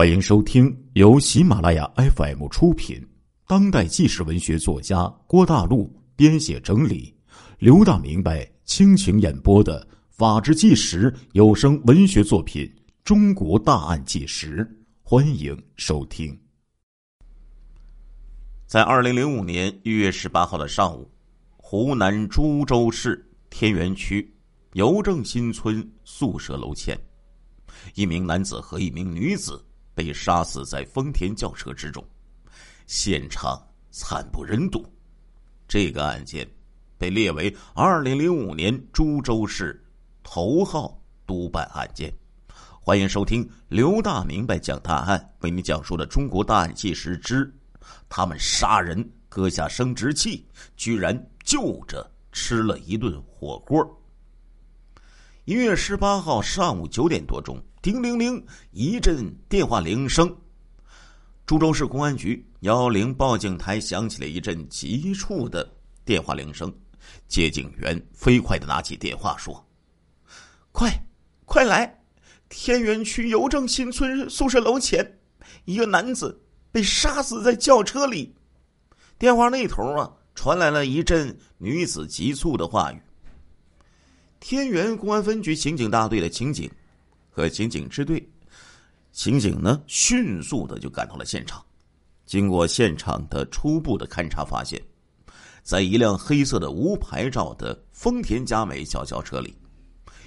欢迎收听由喜马拉雅 FM 出品、当代纪实文学作家郭大陆编写整理、刘大明白倾情演播的《法制纪实》有声文学作品《中国大案纪实》，欢迎收听。在二零零五年一月十八号的上午，湖南株洲市天元区邮政新村宿舍楼前，一名男子和一名女子。被杀死在丰田轿车之中，现场惨不忍睹。这个案件被列为二零零五年株洲市头号督办案件。欢迎收听刘大明白讲大案，为你讲述的中国大案纪实之：他们杀人割下生殖器，居然就着吃了一顿火锅。一月十八号上午九点多钟。叮铃铃，一阵电话铃声。株洲市公安局幺零报警台响起了一阵急促的电话铃声。接警员飞快的拿起电话说：“快，快来！天元区邮政新村宿舍楼前，一个男子被杀死在轿车里。”电话那头啊，传来了一阵女子急促的话语。天元公安分局刑警大队的刑警。和刑警支队，刑警呢迅速的就赶到了现场。经过现场的初步的勘查，发现，在一辆黑色的无牌照的丰田佳美小轿车里，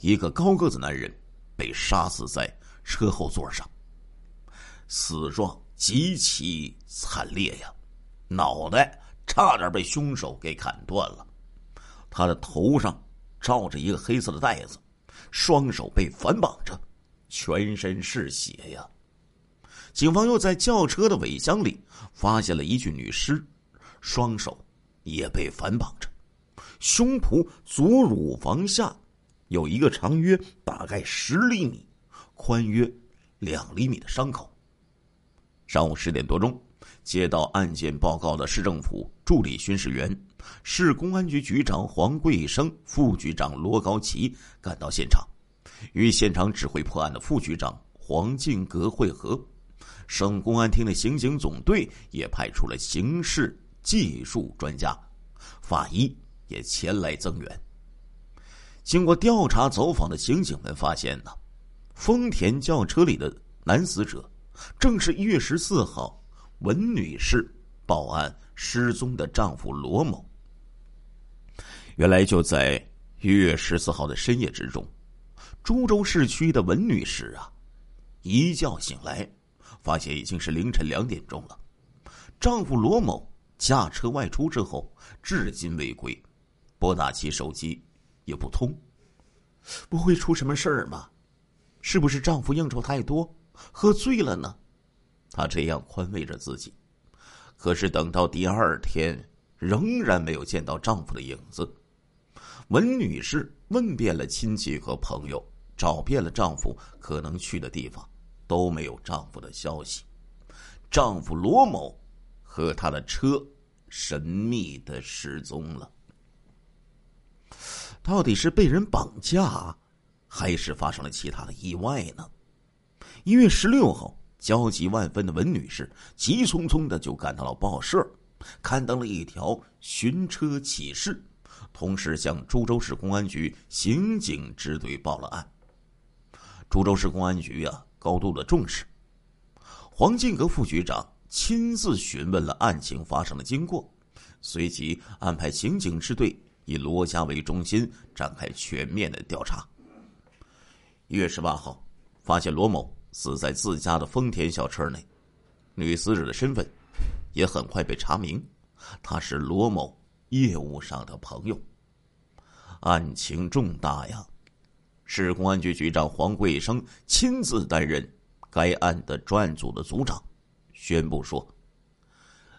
一个高个子男人被杀死在车后座上。死状极其惨烈呀，脑袋差点被凶手给砍断了，他的头上罩着一个黑色的袋子，双手被反绑着。全身是血呀！警方又在轿车的尾箱里发现了一具女尸，双手也被反绑着，胸脯左乳房下有一个长约大概十厘米、宽约两厘米的伤口。上午十点多钟，接到案件报告的市政府助理巡视员、市公安局局长黄贵生、副局长罗高奇赶到现场。与现场指挥破案的副局长黄进阁会合，省公安厅的刑警总队也派出了刑事技术专家，法医也前来增援。经过调查走访的刑警们发现呢，丰田轿车里的男死者，正是一月十四号文女士报案失踪的丈夫罗某。原来就在一月十四号的深夜之中。株洲市区的文女士啊，一觉醒来，发现已经是凌晨两点钟了。丈夫罗某驾车外出之后，至今未归，拨打其手机也不通，不会出什么事儿吧？是不是丈夫应酬太多，喝醉了呢？她这样宽慰着自己。可是等到第二天，仍然没有见到丈夫的影子。文女士问遍了亲戚和朋友。找遍了丈夫可能去的地方，都没有丈夫的消息。丈夫罗某和他的车神秘的失踪了。到底是被人绑架，还是发生了其他的意外呢？一月十六号，焦急万分的文女士急匆匆的就赶到了报社，刊登了一条寻车启事，同时向株洲市公安局刑警支队报了案。株洲市公安局啊，高度的重视。黄进阁副局长亲自询问了案情发生的经过，随即安排刑警支队以罗家为中心展开全面的调查。一月十八号，发现罗某死在自家的丰田小车内，女死者的身份也很快被查明，她是罗某业务上的朋友。案情重大呀！市公安局局长黄贵生亲自担任该案的专案组的组长，宣布说：“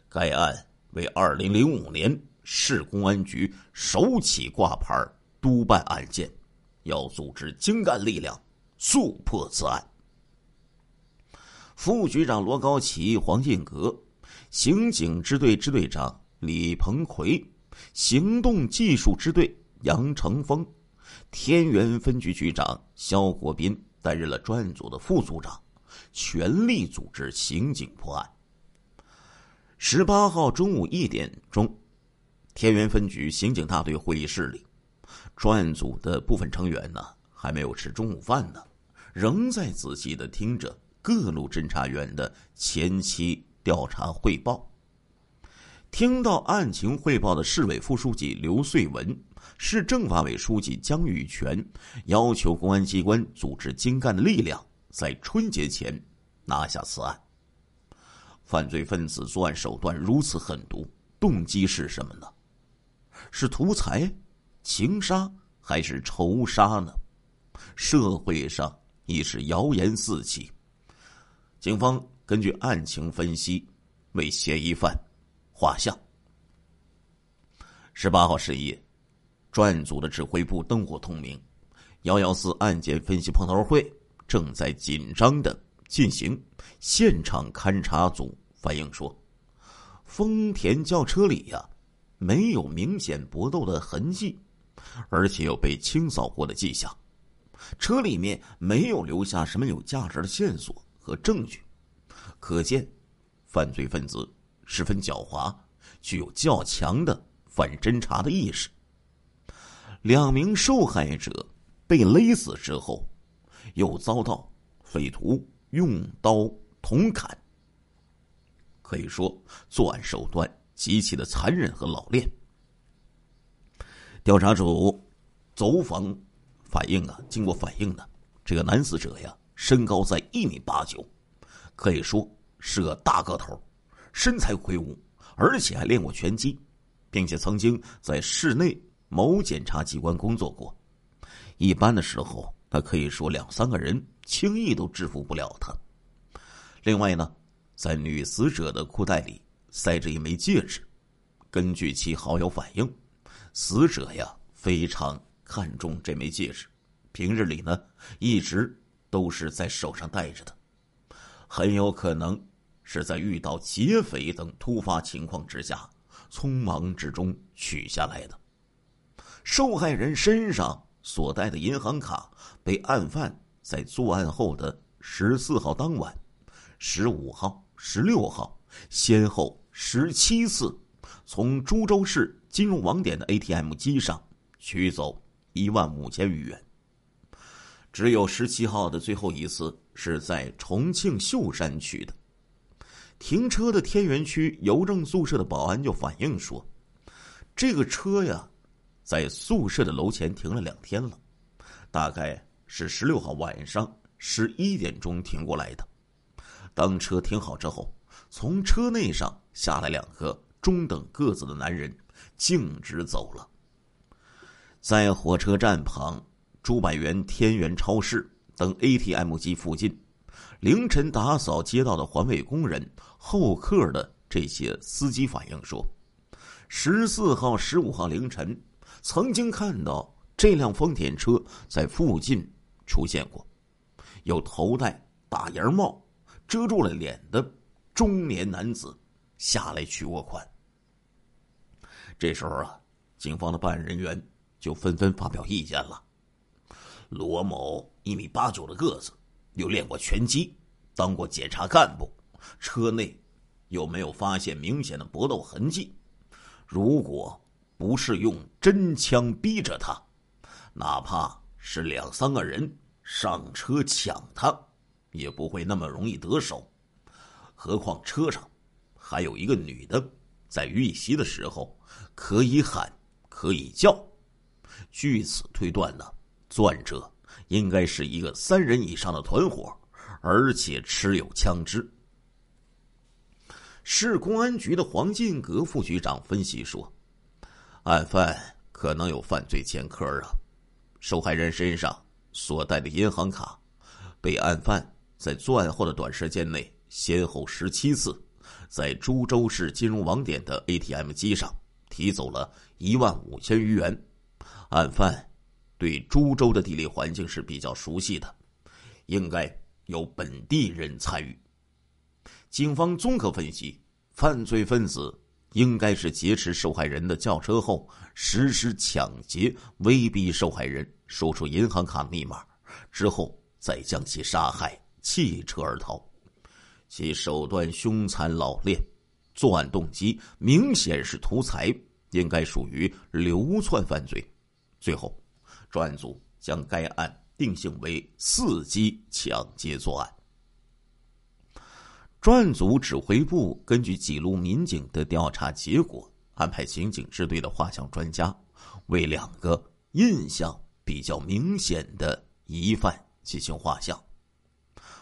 该案为二零零五年市公安局首起挂牌督办案件，要组织精干力量速破此案。”副局长罗高奇、黄进阁，刑警支队支队长李鹏奎，行动技术支队杨成峰。天元分局局长肖国斌担任了专案组的副组长，全力组织刑警破案。十八号中午一点钟，天元分局刑警大队会议室里，专案组的部分成员呢还没有吃中午饭呢，仍在仔细的听着各路侦查员的前期调查汇报。听到案情汇报的市委副书记刘穗文、市政法委书记姜玉泉要求公安机关组织精干的力量，在春节前拿下此案。犯罪分子作案手段如此狠毒，动机是什么呢？是图财、情杀还是仇杀呢？社会上已是谣言四起。警方根据案情分析，为嫌疑犯画像。十八号深夜，专案组的指挥部灯火通明，幺幺四案件分析碰头会正在紧张的进行。现场勘查组反映说，丰田轿车里呀没有明显搏斗的痕迹，而且有被清扫过的迹象。车里面没有留下什么有价值的线索和证据，可见犯罪分子十分狡猾，具有较强的反侦查的意识。两名受害者被勒死之后，又遭到匪徒。用刀捅砍，可以说作案手段极其的残忍和老练。调查组走访反映啊，经过反映呢，这个男死者呀，身高在一米八九，可以说是个大个头，身材魁梧，而且还练过拳击，并且曾经在市内某检察机关工作过。一般的时候，他可以说两三个人。轻易都制服不了他。另外呢，在女死者的裤袋里塞着一枚戒指，根据其好友反映，死者呀非常看重这枚戒指，平日里呢一直都是在手上戴着的，很有可能是在遇到劫匪等突发情况之下，匆忙之中取下来的。受害人身上所带的银行卡被案犯。在作案后的十四号当晚、十五号、十六号，先后十七次从株洲市金融网点的 ATM 机上取走一万五千余元。只有十七号的最后一次是在重庆秀山取的。停车的天元区邮政宿舍的保安就反映说，这个车呀，在宿舍的楼前停了两天了，大概。是十六号晚上十一点钟停过来的。当车停好之后，从车内上下来两个中等个子的男人，径直走了。在火车站旁、朱百元天元超市等 ATM 机附近，凌晨打扫街道的环卫工人、候客的这些司机反映说，十四号、十五号凌晨，曾经看到这辆丰田车在附近。出现过，有头戴大檐帽、遮住了脸的中年男子下来取货款。这时候啊，警方的办案人员就纷纷发表意见了。罗某一米八九的个子，又练过拳击，当过检察干部，车内又没有发现明显的搏斗痕迹。如果不是用真枪逼着他，哪怕……是两三个人上车抢他，也不会那么容易得手。何况车上还有一个女的，在遇袭的时候可以喊可以叫。据此推断呢，作案者应该是一个三人以上的团伙，而且持有枪支。市公安局的黄进阁副局长分析说，案犯可能有犯罪前科啊。受害人身上所带的银行卡，被案犯在作案后的短时间内，先后十七次，在株洲市金融网点的 ATM 机上提走了一万五千余元。案犯对株洲的地理环境是比较熟悉的，应该有本地人参与。警方综合分析，犯罪分子。应该是劫持受害人的轿车后，实施抢劫，威逼受害人说出银行卡密码，之后再将其杀害，弃车而逃，其手段凶残老练，作案动机明显是图财，应该属于流窜犯罪。最后，专案组将该案定性为伺机抢劫作案。专案组指挥部根据几路民警的调查结果，安排刑警支队的画像专家为两个印象比较明显的疑犯进行画像。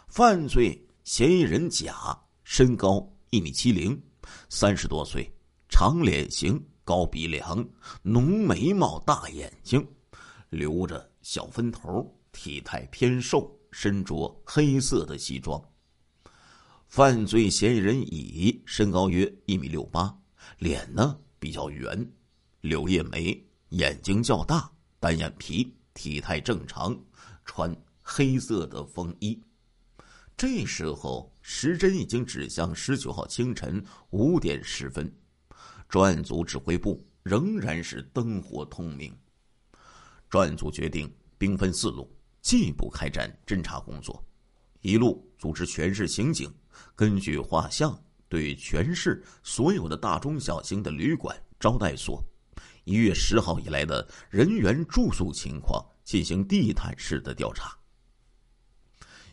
犯罪嫌疑人甲身高一米七零，三十多岁，长脸型、高鼻梁、浓眉毛、大眼睛，留着小分头，体态偏瘦，身着黑色的西装。犯罪嫌疑人乙身高约一米六八，脸呢比较圆，柳叶眉，眼睛较大，单眼皮，体态正常，穿黑色的风衣。这时候时针已经指向十九号清晨五点十分，专案组指挥部仍然是灯火通明。专案组决定兵分四路，进一步开展侦查工作。一路组织全市刑警。根据画像，对全市所有的大中小型的旅馆、招待所，一月十号以来的人员住宿情况进行地毯式的调查。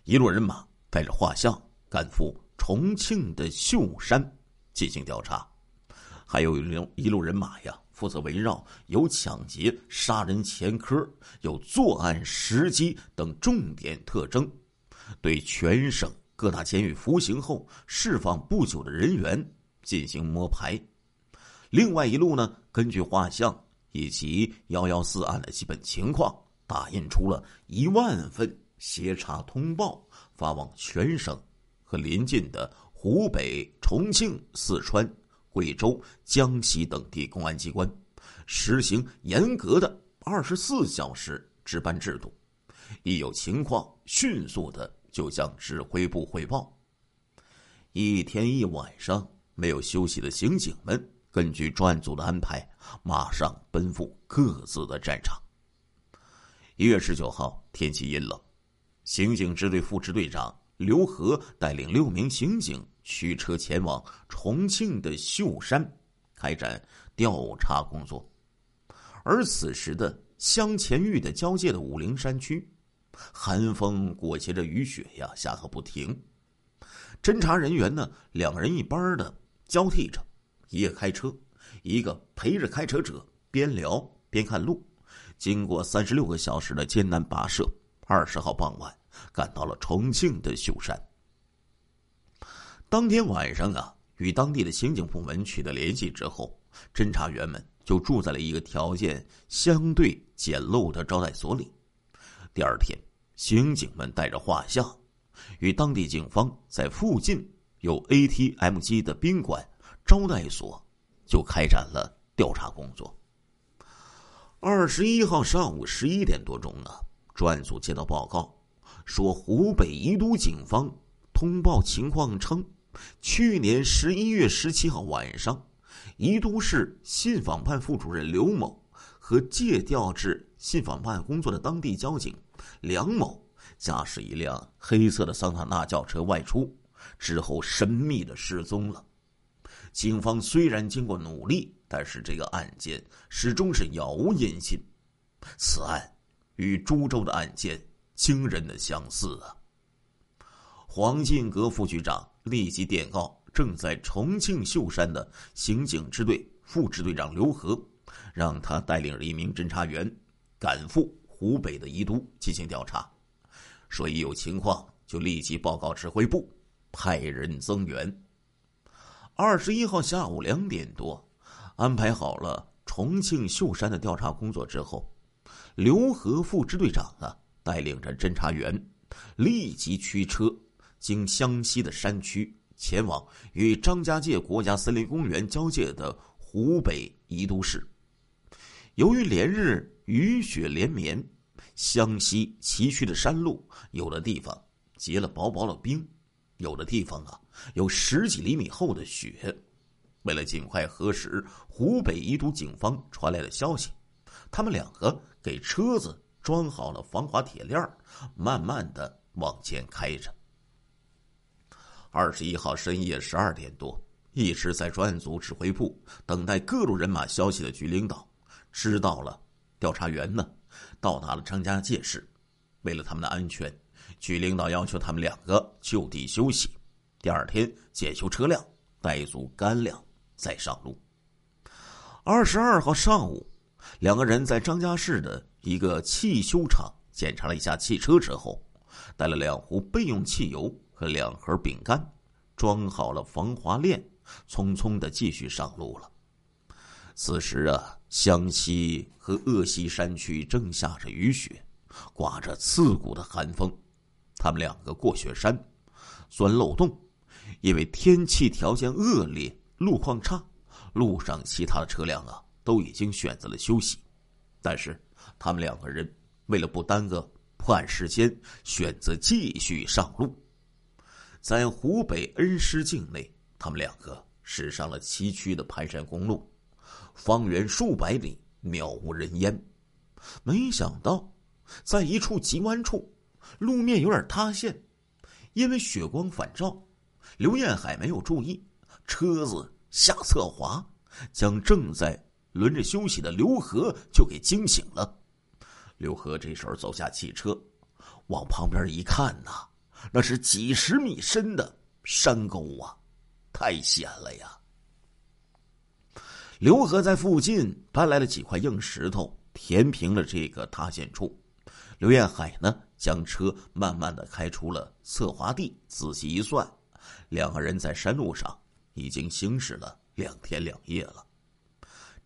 一路人马带着画像赶赴重庆的秀山进行调查，还有一路一路人马呀，负责围绕有抢劫、杀人前科、有作案时机等重点特征，对全省。各大监狱服刑后释放不久的人员进行摸排，另外一路呢，根据画像以及幺幺四案的基本情况，打印出了一万份协查通报，发往全省和邻近的湖北、重庆、四川、贵州、江西等地公安机关，实行严格的二十四小时值班制度，一有情况迅速的。就向指挥部汇报。一天一晚上没有休息的刑警们，根据专案组的安排，马上奔赴各自的战场。一月十九号，天气阴冷，刑警支队副支队长刘和带领六名刑警驱车前往重庆的秀山，开展调查工作。而此时的湘黔豫的交界的武陵山区。寒风裹挟着雨雪呀，下个不停。侦查人员呢，两人一班的交替着，一个开车，一个陪着开车者，边聊边看路。经过三十六个小时的艰难跋涉，二十号傍晚赶到了重庆的秀山。当天晚上啊，与当地的刑警部门取得联系之后，侦查员们就住在了一个条件相对简陋的招待所里。第二天，刑警们带着画像，与当地警方在附近有 ATM 机的宾馆、招待所，就开展了调查工作。二十一号上午十一点多钟呢，专案组接到报告，说湖北宜都警方通报情况称，去年十一月十七号晚上，宜都市信访办副主任刘某。和借调至信访办工作的当地交警梁某驾驶一辆黑色的桑塔纳轿车外出，之后神秘的失踪了。警方虽然经过努力，但是这个案件始终是杳无音信。此案与株洲的案件惊人的相似啊！黄进阁副局长立即电告正在重庆秀山的刑警支队副支队长刘和。让他带领了一名侦查员赶赴湖北的宜都进行调查，说一有情况就立即报告指挥部，派人增援。二十一号下午两点多，安排好了重庆秀山的调查工作之后，刘和副支队长啊带领着侦查员立即驱车经湘西的山区前往与张家界国家森林公园交界的湖北宜都市。由于连日雨雪连绵，湘西崎岖的山路有的地方结了薄薄的冰，有的地方啊有十几厘米厚的雪。为了尽快核实湖北宜都警方传来的消息，他们两个给车子装好了防滑铁链慢慢的往前开着。二十一号深夜十二点多，一直在专案组指挥部等待各路人马消息的局领导，知道了调查员呢到达了张家界市。为了他们的安全，局领导要求他们两个就地休息，第二天检修车辆，带足干粮再上路。二十二号上午，两个人在张家市的一个汽修厂检查了一下汽车之后，带了两壶备用汽油和两盒饼干，装好了防滑链，匆匆的继续上路了。此时啊，湘西和鄂西山区正下着雨雪。刮着刺骨的寒风，他们两个过雪山，钻漏洞。因为天气条件恶劣，路况差，路上其他的车辆啊都已经选择了休息。但是他们两个人为了不耽搁破案时间，选择继续上路。在湖北恩施境内，他们两个驶上了崎岖的盘山公路，方圆数百里渺无人烟。没想到。在一处急弯处，路面有点塌陷，因为雪光反照，刘彦海没有注意，车子下侧滑，将正在轮着休息的刘和就给惊醒了。刘和这时候走下汽车，往旁边一看呐，那是几十米深的山沟啊，太险了呀！刘和在附近搬来了几块硬石头，填平了这个塌陷处。刘彦海呢，将车慢慢的开出了侧滑地，仔细一算，两个人在山路上已经行驶了两天两夜了。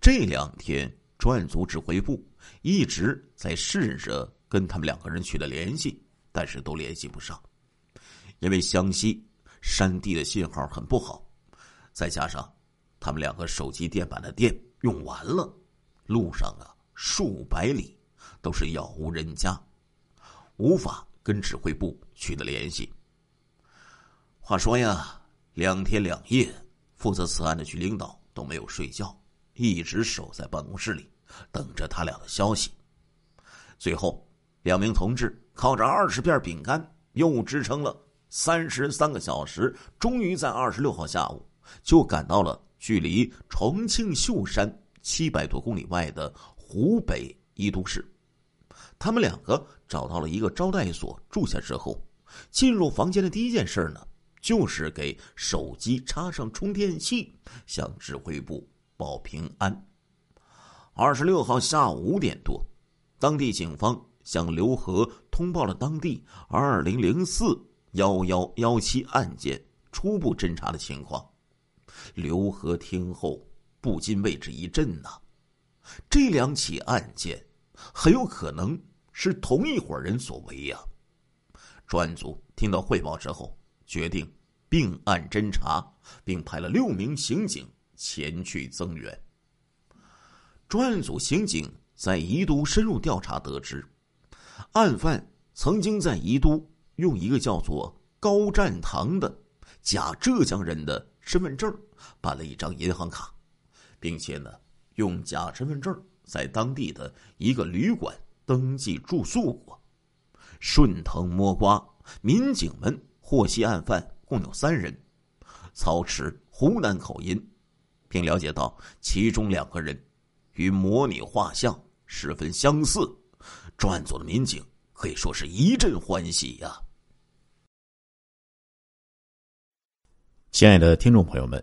这两天，专案组指挥部一直在试着跟他们两个人取得联系，但是都联系不上，因为湘西山地的信号很不好，再加上他们两个手机电板的电用完了，路上啊数百里都是杳无人家。无法跟指挥部取得联系。话说呀，两天两夜，负责此案的局领导都没有睡觉，一直守在办公室里，等着他俩的消息。最后，两名同志靠着二十片饼干，又支撑了三十三个小时，终于在二十六号下午就赶到了距离重庆秀山七百多公里外的湖北宜都市。他们两个找到了一个招待所住下之后，进入房间的第一件事呢，就是给手机插上充电器，向指挥部报平安。二十六号下午五点多，当地警方向刘和通报了当地二零零四幺幺幺七案件初步侦查的情况。刘和听后不禁为之一震呐，这两起案件。很有可能是同一伙人所为呀！专案组听到汇报之后，决定并案侦查，并派了六名刑警前去增援。专案组刑警在宜都深入调查，得知案犯曾经在宜都用一个叫做高占堂的假浙江人的身份证办了一张银行卡，并且呢，用假身份证。在当地的一个旅馆登记住宿过，顺藤摸瓜，民警们获悉案犯共有三人，操持湖南口音，并了解到其中两个人与模拟画像十分相似，专案组的民警可以说是一阵欢喜呀。亲爱的听众朋友们，